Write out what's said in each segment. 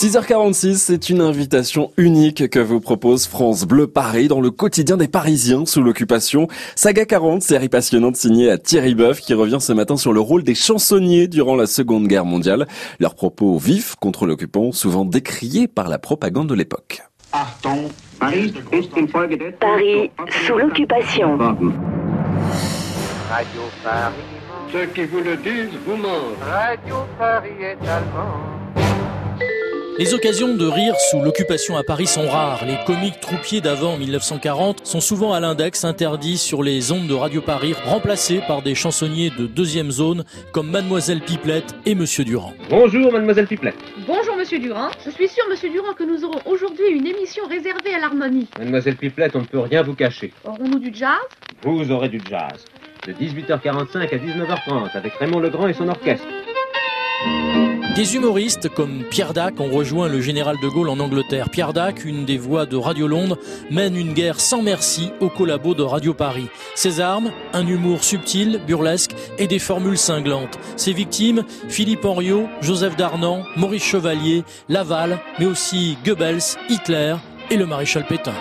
6h46, c'est une invitation unique que vous propose France Bleu Paris dans le quotidien des Parisiens sous l'occupation. Saga 40, série passionnante signée à Thierry Boeuf qui revient ce matin sur le rôle des chansonniers durant la Seconde Guerre mondiale. Leurs propos vifs contre l'occupant, souvent décriés par la propagande de l'époque. Paris sous l'occupation. Radio Paris. Ceux qui vous le disent vous mentent. Radio Paris est allemand. Les occasions de rire sous l'occupation à Paris sont rares. Les comiques troupiers d'avant 1940 sont souvent à l'index, interdits sur les ondes de Radio Paris, remplacés par des chansonniers de deuxième zone comme Mademoiselle Pipelette et Monsieur Durand. Bonjour Mademoiselle Pipelette. Bonjour Monsieur Durand. Je suis sûr Monsieur Durand que nous aurons aujourd'hui une émission réservée à l'harmonie. Mademoiselle Pipelette, on ne peut rien vous cacher. Aurons-nous du jazz? Vous aurez du jazz. De 18h45 à 19h30 avec Raymond Legrand et son orchestre. Des humoristes comme Pierre Dac ont rejoint le général de Gaulle en Angleterre. Pierre Dac, une des voix de Radio Londres, mène une guerre sans merci au collabo de Radio Paris. Ses armes, un humour subtil, burlesque et des formules cinglantes. Ses victimes, Philippe Henriot, Joseph Darnan, Maurice Chevalier, Laval, mais aussi Goebbels, Hitler et le maréchal Pétain.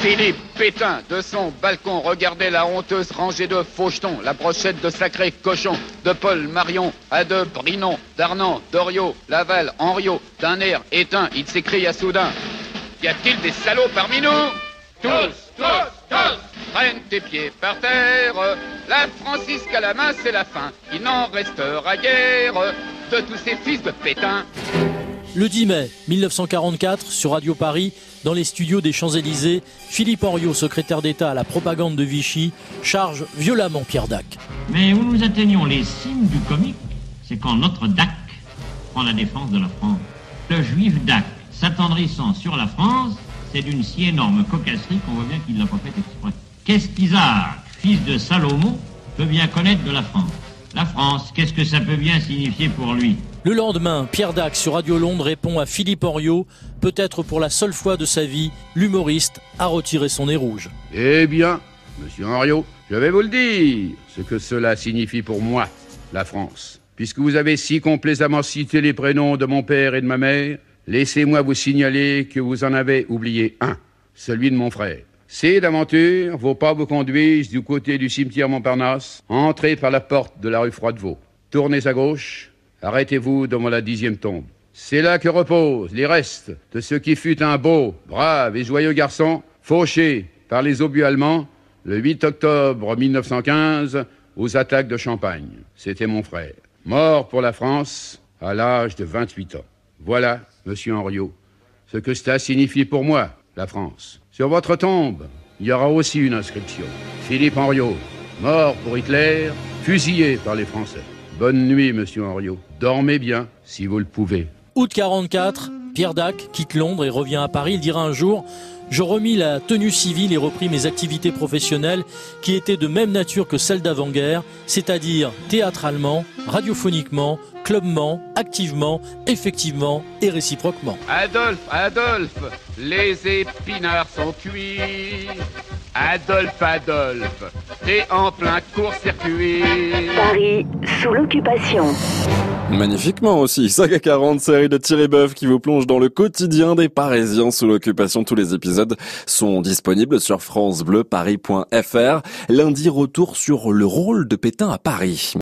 Philippe Pétain, de son balcon, regardait la honteuse rangée de fauchetons, la brochette de sacrés cochons, de Paul Marion, à de Brinon, d'Arnan, d'Oriot, Laval, Henriot, d'un air éteint, il s'écria soudain. Y a-t-il des salauds parmi nous? Tous, tous, tous Prenne tes pieds par terre, la Francisque à la main, c'est la fin, il n'en restera guère de tous ces fils de Pétain. Le 10 mai 1944, sur Radio Paris, dans les studios des Champs-Élysées, Philippe Henriot, secrétaire d'État à la propagande de Vichy, charge violemment Pierre Dac. Mais où nous atteignons les cimes du comique, c'est quand notre Dac prend la défense de la France. Le juif Dac, s'attendrissant sur la France, c'est d'une si énorme cocasserie qu'on voit bien qu'il l'a pas fait exprès. Qu'est-ce qu'Isaac, fils de Salomon, peut bien connaître de la France? La France, qu'est-ce que ça peut bien signifier pour lui? Le lendemain, Pierre Dac sur Radio Londres répond à Philippe Henriot, peut-être pour la seule fois de sa vie, l'humoriste a retiré son nez rouge. Eh bien, monsieur Henriot, je vais vous le dire, ce que cela signifie pour moi, la France. Puisque vous avez si complaisamment cité les prénoms de mon père et de ma mère, laissez-moi vous signaler que vous en avez oublié un, celui de mon frère. C'est d'aventure, vos pas vous conduisent du côté du cimetière Montparnasse, entrez par la porte de la rue Froidevaux. Tournez à gauche, Arrêtez-vous devant la dixième tombe. C'est là que reposent les restes de ce qui fut un beau, brave et joyeux garçon, fauché par les obus allemands le 8 octobre 1915 aux attaques de Champagne. C'était mon frère, mort pour la France à l'âge de 28 ans. Voilà, monsieur Henriot, ce que cela signifie pour moi, la France. Sur votre tombe, il y aura aussi une inscription. Philippe Henriot, mort pour Hitler, fusillé par les Français. Bonne nuit, monsieur Henriot. Dormez bien, si vous le pouvez. Août 44, Pierre Dac quitte Londres et revient à Paris. Il dira un jour je remis la tenue civile et repris mes activités professionnelles qui étaient de même nature que celles d'avant-guerre, c'est-à-dire théâtralement, radiophoniquement, clubement, activement, effectivement et réciproquement. Adolphe, Adolphe, les épinards sont cuits. Adolphe, Adolphe, t'es en plein court-circuit. Paris sous l'occupation. Magnifiquement aussi, Saga 40, série de Thierry Boeuf qui vous plonge dans le quotidien des Parisiens sous l'occupation. Tous les épisodes sont disponibles sur francebleuparis.fr. Lundi, retour sur le rôle de Pétain à Paris.